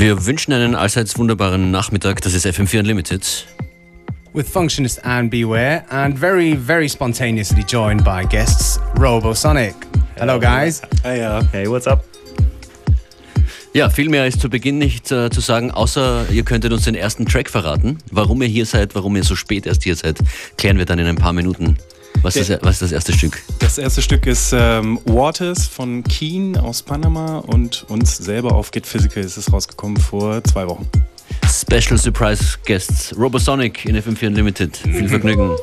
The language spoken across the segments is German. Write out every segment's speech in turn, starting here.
Wir wünschen einen allseits wunderbaren Nachmittag. Das ist FM4 Unlimited. With Functionist and Beware, and very, very spontaneously joined by guests Robosonic. Hello, guys. Hey, uh, Hey, what's up? Ja, viel mehr ist zu Beginn nicht äh, zu sagen, außer ihr könntet uns den ersten Track verraten. Warum ihr hier seid, warum ihr so spät erst hier seid, klären wir dann in ein paar Minuten. Was ist, das, was ist das erste Stück? Das erste Stück ist ähm, Waters von Keen aus Panama und uns selber auf Get Physical ist es rausgekommen vor zwei Wochen. Special Surprise Guests Robosonic in FM4 Unlimited. Viel Vergnügen.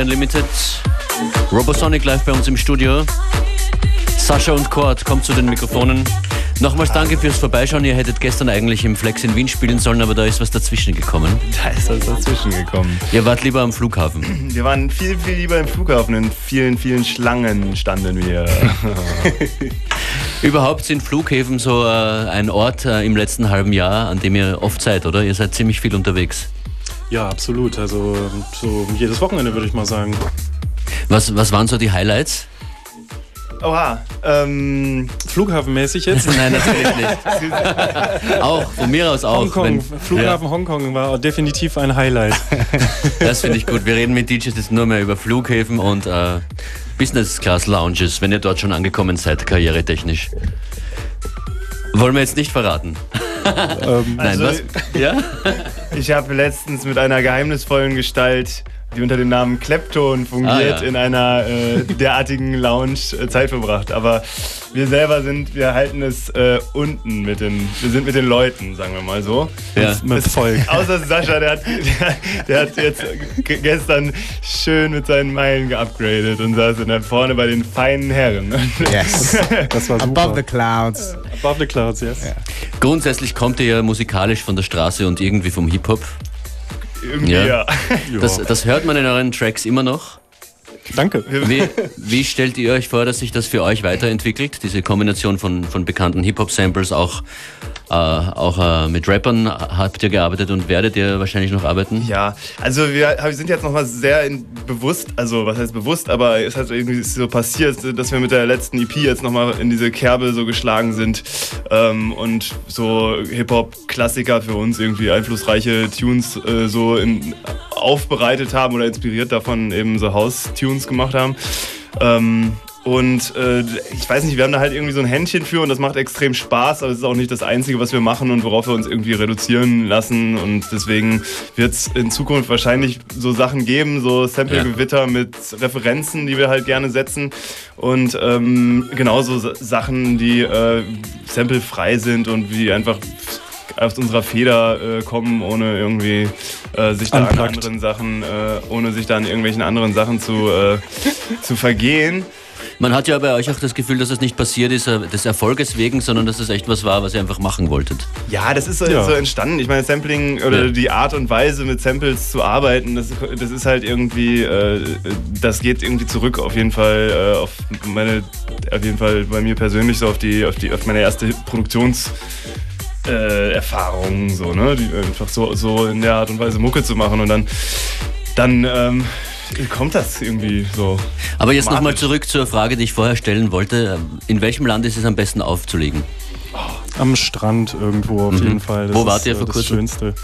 FM4 Unlimited. Robosonic live bei uns im Studio. Sascha und Cord kommt zu den Mikrofonen. Nochmals danke fürs Vorbeischauen. Ihr hättet gestern eigentlich im Flex in Wien spielen sollen, aber da ist was dazwischen gekommen. Da ist was dazwischen gekommen. Ihr wart lieber am Flughafen. Wir waren viel, viel lieber im Flughafen. In vielen, vielen Schlangen standen wir. Überhaupt sind Flughäfen so äh, ein Ort äh, im letzten halben Jahr, an dem ihr oft seid, oder? Ihr seid ziemlich viel unterwegs. Ja, absolut. Also so jedes Wochenende würde ich mal sagen. Was, was waren so die Highlights? Oha. Ähm, Flughafenmäßig jetzt. Nein, natürlich nicht. auch, von mir aus auch. Hongkong, wenn- Flughafen Hongkong war definitiv ein Highlight. Ja, das finde ich gut. Wir reden mit DJs jetzt nur mehr über Flughäfen und äh, Business Class Lounges, wenn ihr dort schon angekommen seid, karrieretechnisch. Wollen wir jetzt nicht verraten. ähm, Nein, Also- was? Ja? ich habe letztens mit einer geheimnisvollen Gestalt, die unter dem Namen Klepton fungiert, Ah, ja. in einer äh, derartigen Lounge äh, Zeit verbracht. Aber wir selber sind, wir halten es äh, unten mit den, wir sind mit den Leuten, sagen wir mal so. Ja. mit Volk. Außer Sascha, der hat, der, der hat jetzt ge- gestern schön mit seinen Meilen geupgradet und saß da vorne bei den feinen Herren. Yes. Das war Above the super. clouds. Above the clouds, yes. Grundsätzlich kommt ihr ja musikalisch von der Straße und irgendwie vom Hip-Hop. Irgendwie, Ja. ja. Das, das hört man in euren Tracks immer noch. Danke. Wie, wie stellt ihr euch vor, dass sich das für euch weiterentwickelt? Diese Kombination von, von bekannten Hip-Hop-Samples, auch, äh, auch äh, mit Rappern habt ihr gearbeitet und werdet ihr wahrscheinlich noch arbeiten? Ja, also wir sind jetzt nochmal sehr bewusst, also was heißt bewusst, aber es hat irgendwie so passiert, dass wir mit der letzten EP jetzt nochmal in diese Kerbe so geschlagen sind ähm, und so Hip-Hop-Klassiker für uns irgendwie einflussreiche Tunes äh, so in, aufbereitet haben oder inspiriert davon eben so House-Tunes gemacht haben. Ähm, und äh, ich weiß nicht, wir haben da halt irgendwie so ein Händchen für und das macht extrem Spaß, aber es ist auch nicht das Einzige, was wir machen und worauf wir uns irgendwie reduzieren lassen. Und deswegen wird es in Zukunft wahrscheinlich so Sachen geben, so Sample-Gewitter mit Referenzen, die wir halt gerne setzen. Und ähm, genauso Sa- Sachen, die äh, samplefrei sind und wie einfach aus unserer Feder äh, kommen, ohne irgendwie äh, sich da an Unplugged. anderen Sachen, äh, ohne sich da an irgendwelchen anderen Sachen zu, äh, zu vergehen. Man hat ja bei euch auch das Gefühl, dass es nicht passiert ist äh, des Erfolges wegen, sondern dass es echt was war, was ihr einfach machen wolltet. Ja, das ist so, Ja. so entstanden. Ich meine, Sampling oder Ja. die Art und Weise mit Samples zu arbeiten, das, das ist halt irgendwie, äh, das geht irgendwie zurück auf jeden Fall äh, auf meine, auf jeden Fall bei mir persönlich so auf die, auf die, auf meine erste Produktions äh, Erfahrung, so, ne? Die, einfach so, so in der Art und Weise Mucke zu machen und dann, dann ähm, kommt das irgendwie so. Aber jetzt nochmal zurück zur Frage, die ich vorher stellen wollte. In welchem Land ist es am besten aufzulegen? Am Strand irgendwo auf jeden Fall. Das Mhm. Wo wart ist, ihr äh, vor das kurzem? Schönste.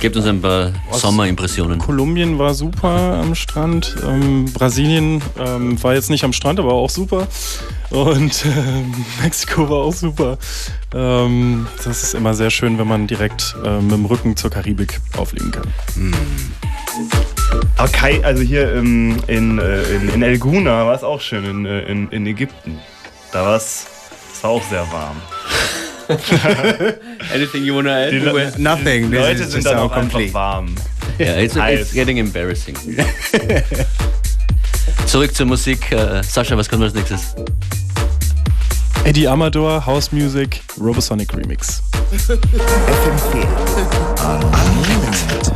Gebt uns ein paar Sommerimpressionen. Kolumbien war super am Strand. Ähm, Brasilien ähm, war jetzt nicht am Strand, aber auch super. Und ähm, Mexiko war auch super. Ähm, das ist immer sehr schön, wenn man direkt äh, mit dem Rücken zur Karibik auflegen kann. Aber Kai, also hier ähm, in, äh, in, in El Guna war es auch schön, in, äh, in, in Ägypten. Da war es war auch sehr warm. Anything you wanna add? Die Le- Nothing. Die This Leute is sind just dann so auch einfach complete. warm. Yeah, it's, it's getting embarrassing. Zurück zur Musik. Äh, Sascha, was kommt als nächstes? Eddie Amador, House Music, Robosonic Remix. House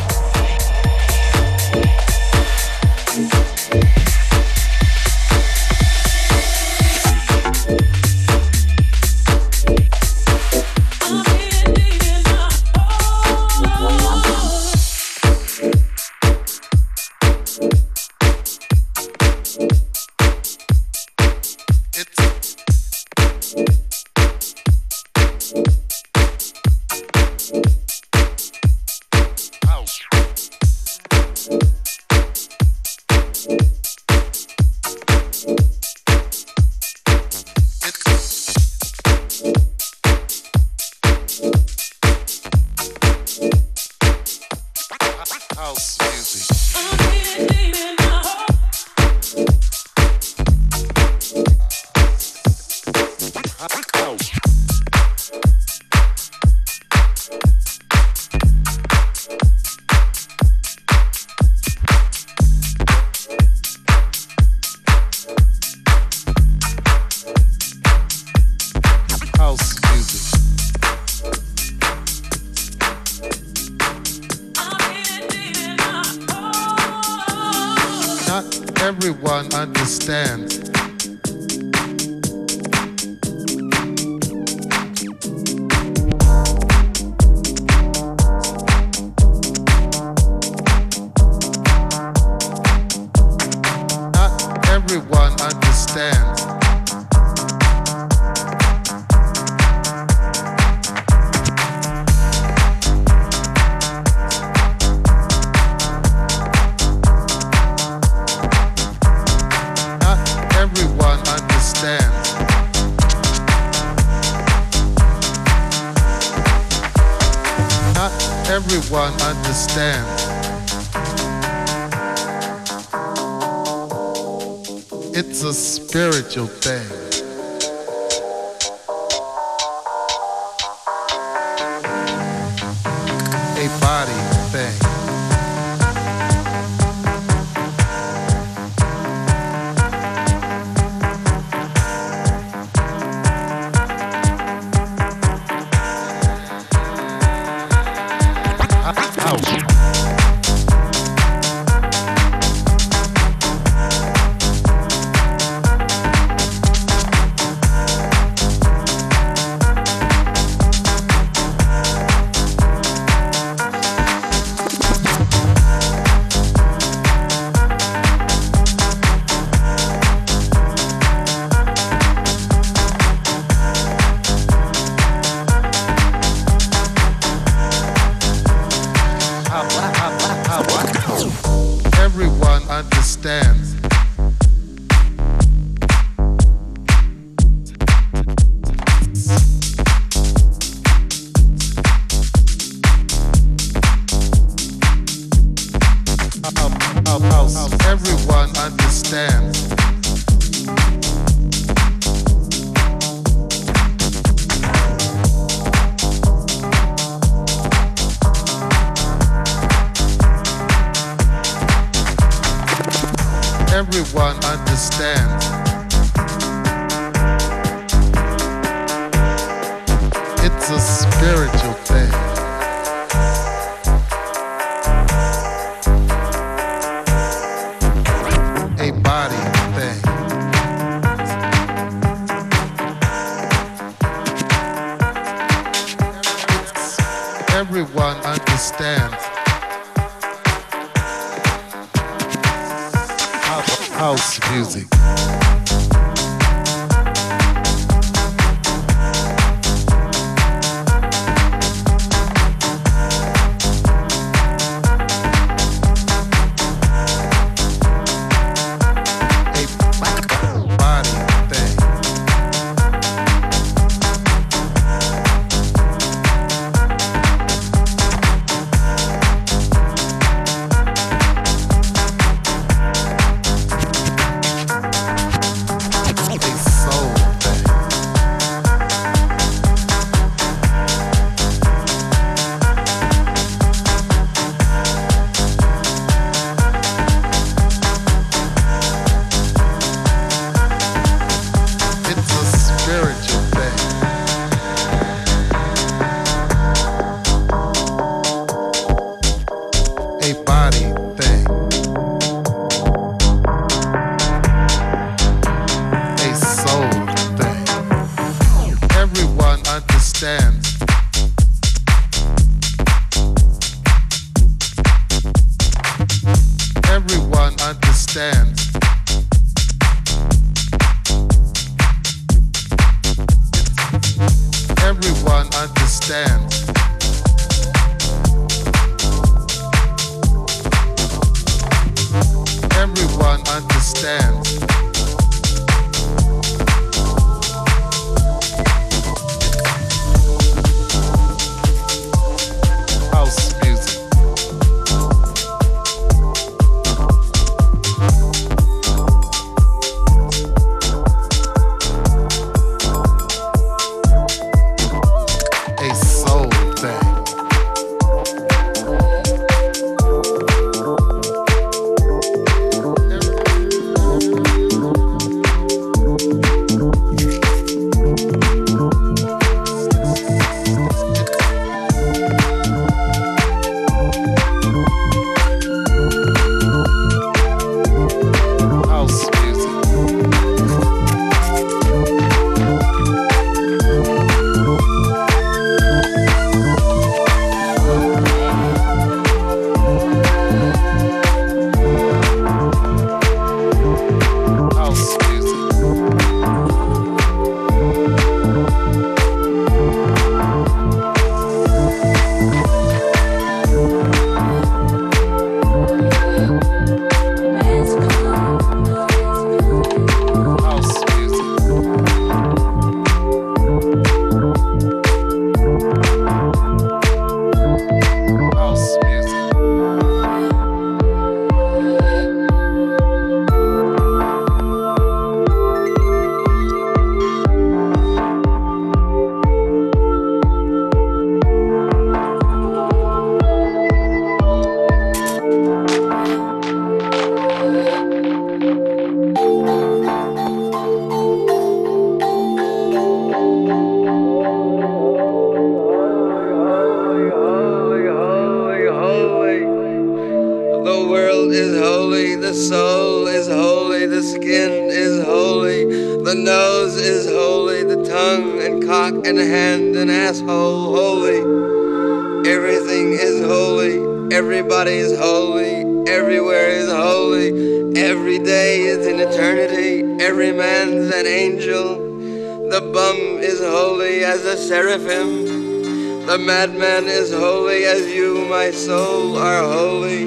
soul, are holy.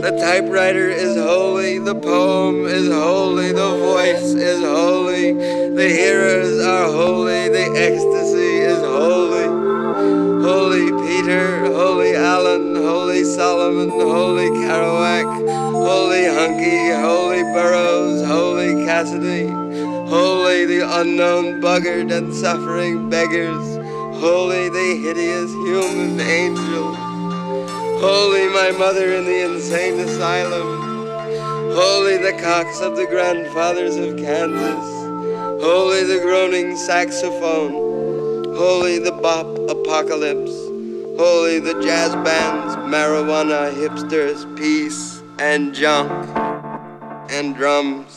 The typewriter is holy, the poem is holy, the voice is holy, the hearers are holy, the ecstasy is holy. Holy Peter, Holy Allen, Holy Solomon, Holy Kerouac, Holy Hunky, Holy Burroughs, Holy Cassidy, Holy the unknown buggard and suffering beggars, Holy the hideous human angel, Holy my mother in the insane asylum, Holy the cocks of the grandfathers of Kansas, Holy the groaning saxophone. Holy the bop apocalypse. Holy the jazz bands, marijuana hipsters, peace and junk and drums.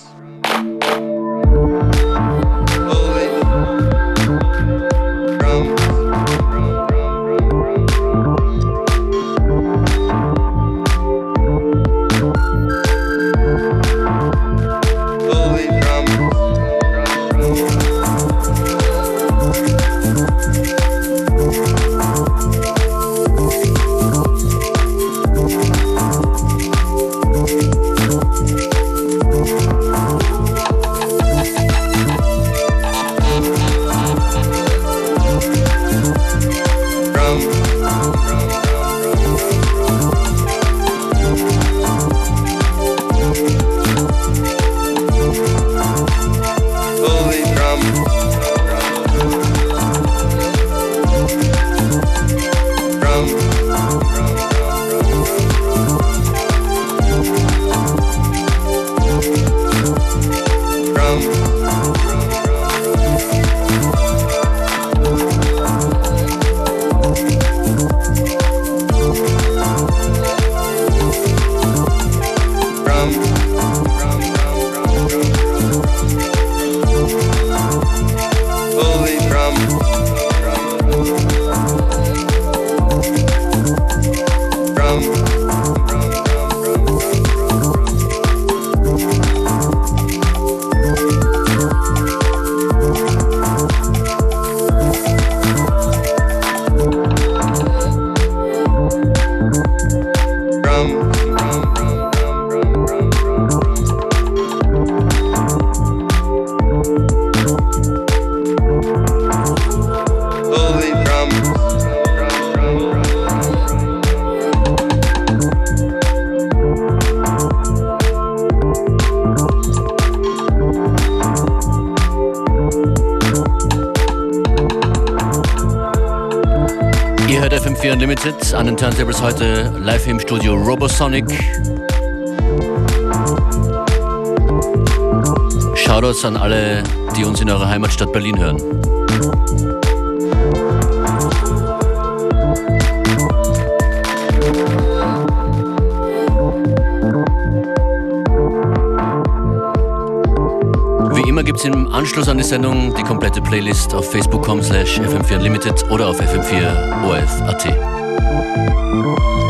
Turntables heute live im Studio Robosonic. Shoutouts an alle, die uns in eurer Heimatstadt Berlin hören. Wie immer gibt es im Anschluss an die Sendung die komplette Playlist auf facebook.com slash fm4unlimited oder auf fm4orf.at. Música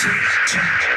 しいちゃん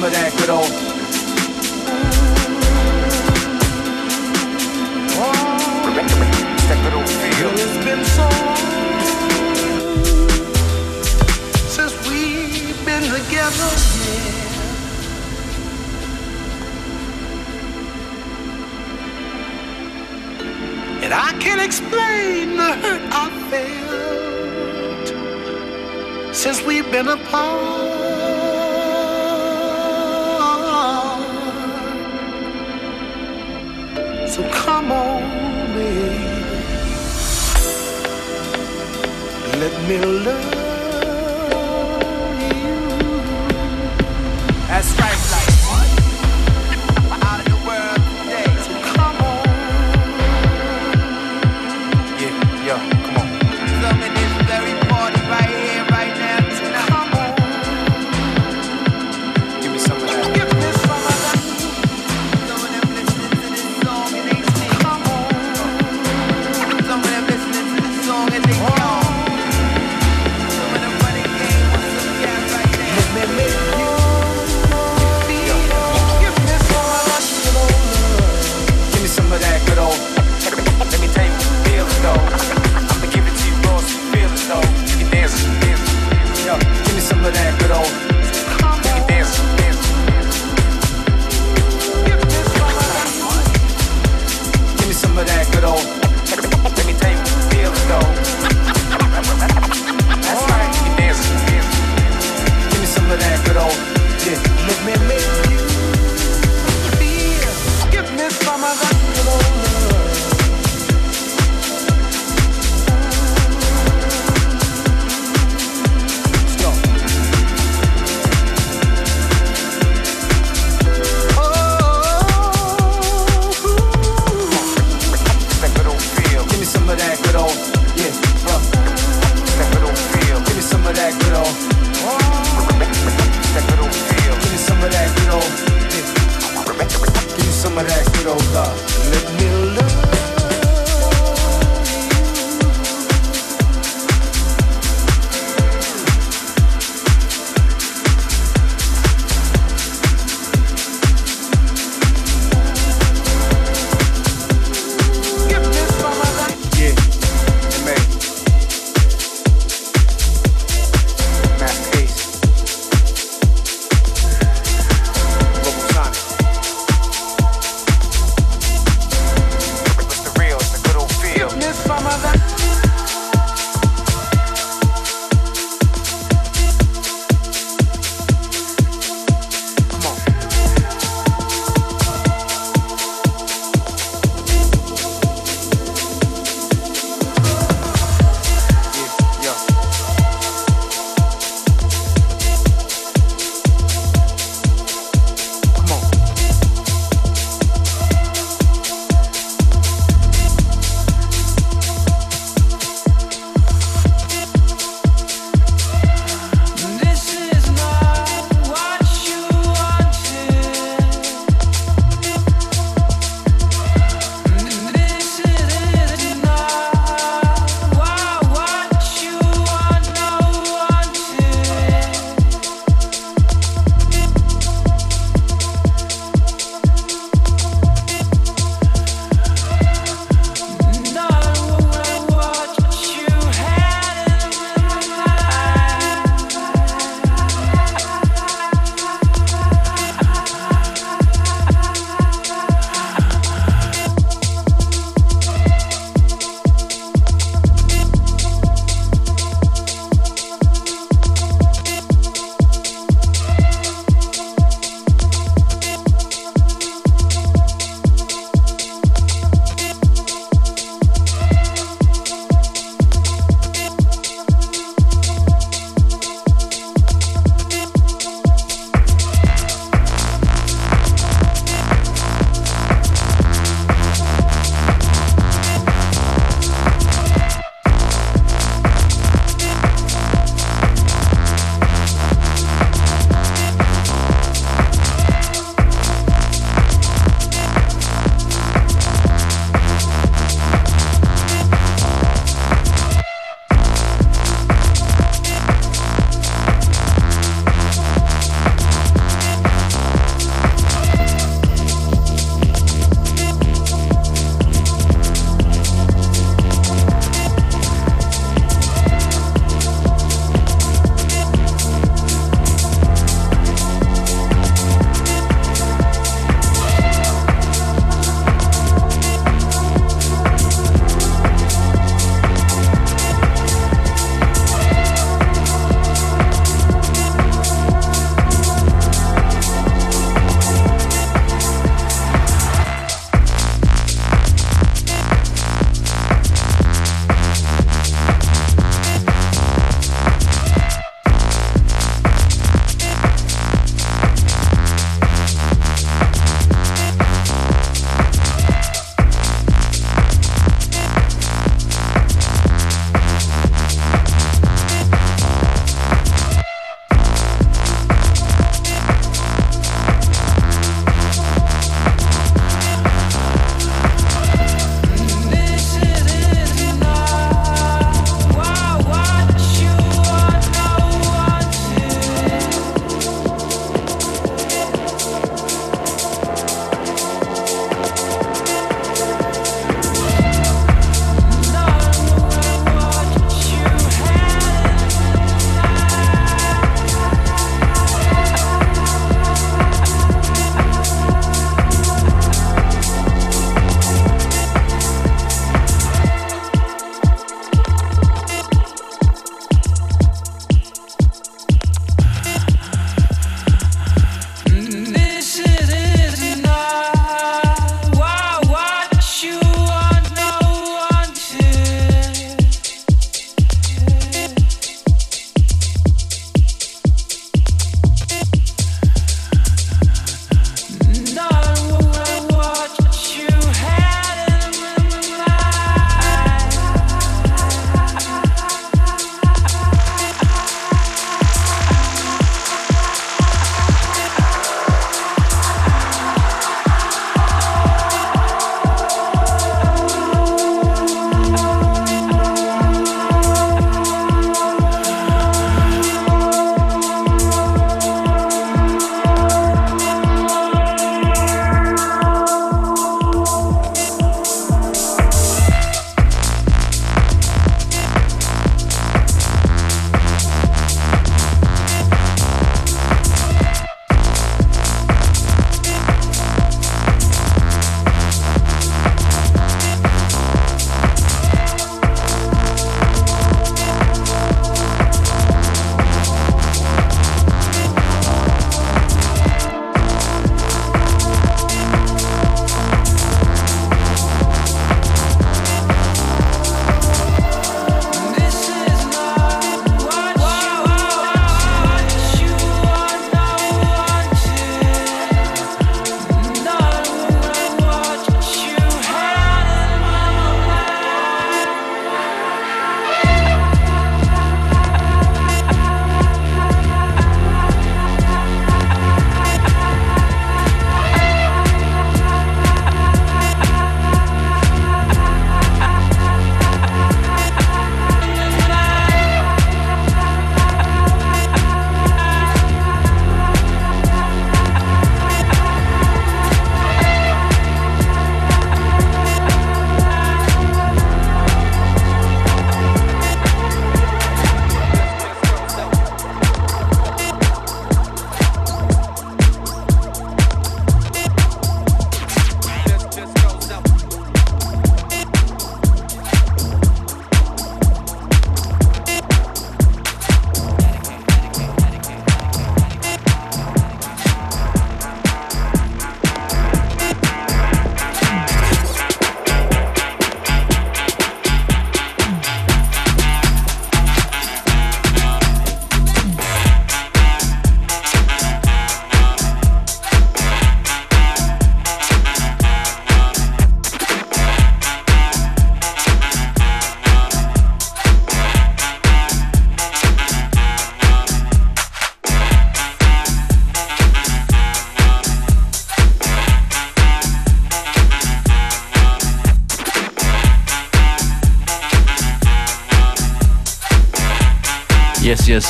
remember that good old let Look, man, me.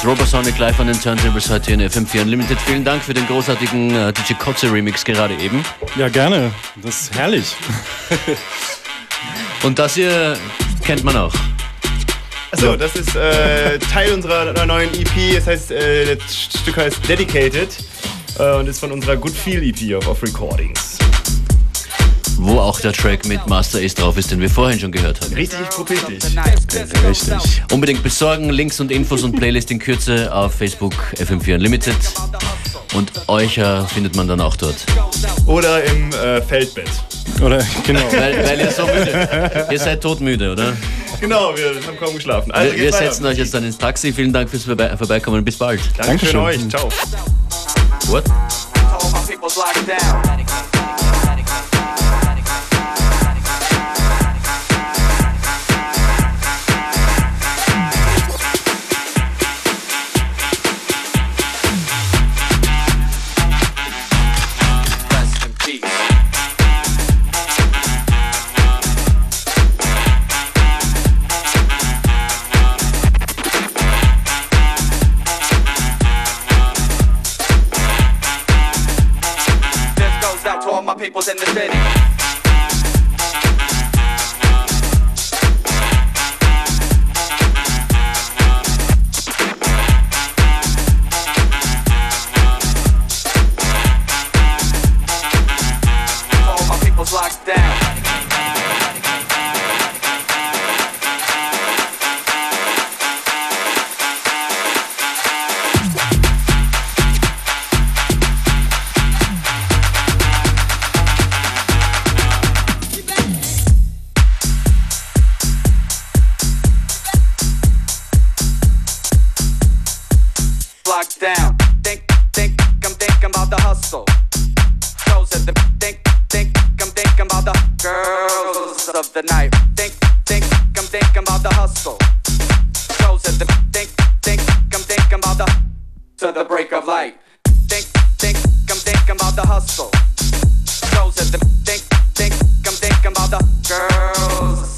Yes, Robosonic live an den Turntables heute in FM4 Unlimited. Vielen Dank für den großartigen äh, DJ Kotze Remix gerade eben. Ja, gerne. Das ist herrlich. Und das hier kennt man auch. Achso, das ist äh, Teil unserer neuen EP. Das heißt, äh, das Stück heißt Dedicated äh, und ist von unserer Good Feel EP auf Off Recordings. Wo auch der Track mit Master Ace drauf ist, den wir vorhin schon gehört haben. Richtig profetisch. Richtig. Unbedingt besorgen, Links und Infos und Playlist in Kürze auf Facebook FM4 Unlimited. Und euch äh, findet man dann auch dort. Oder im äh, Feldbett. Oder, genau. Weil, weil ihr so müde Ihr seid todmüde, oder? Genau, wir haben kaum geschlafen. Also Wir, wir setzen euch jetzt dann ins Taxi. Vielen Dank fürs Vorbe- Vorbeikommen. Bis bald. Danke für Dankeschön. euch. Ciao. What?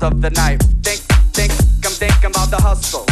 Of the night. Think, think, I'm thinking about the hustle.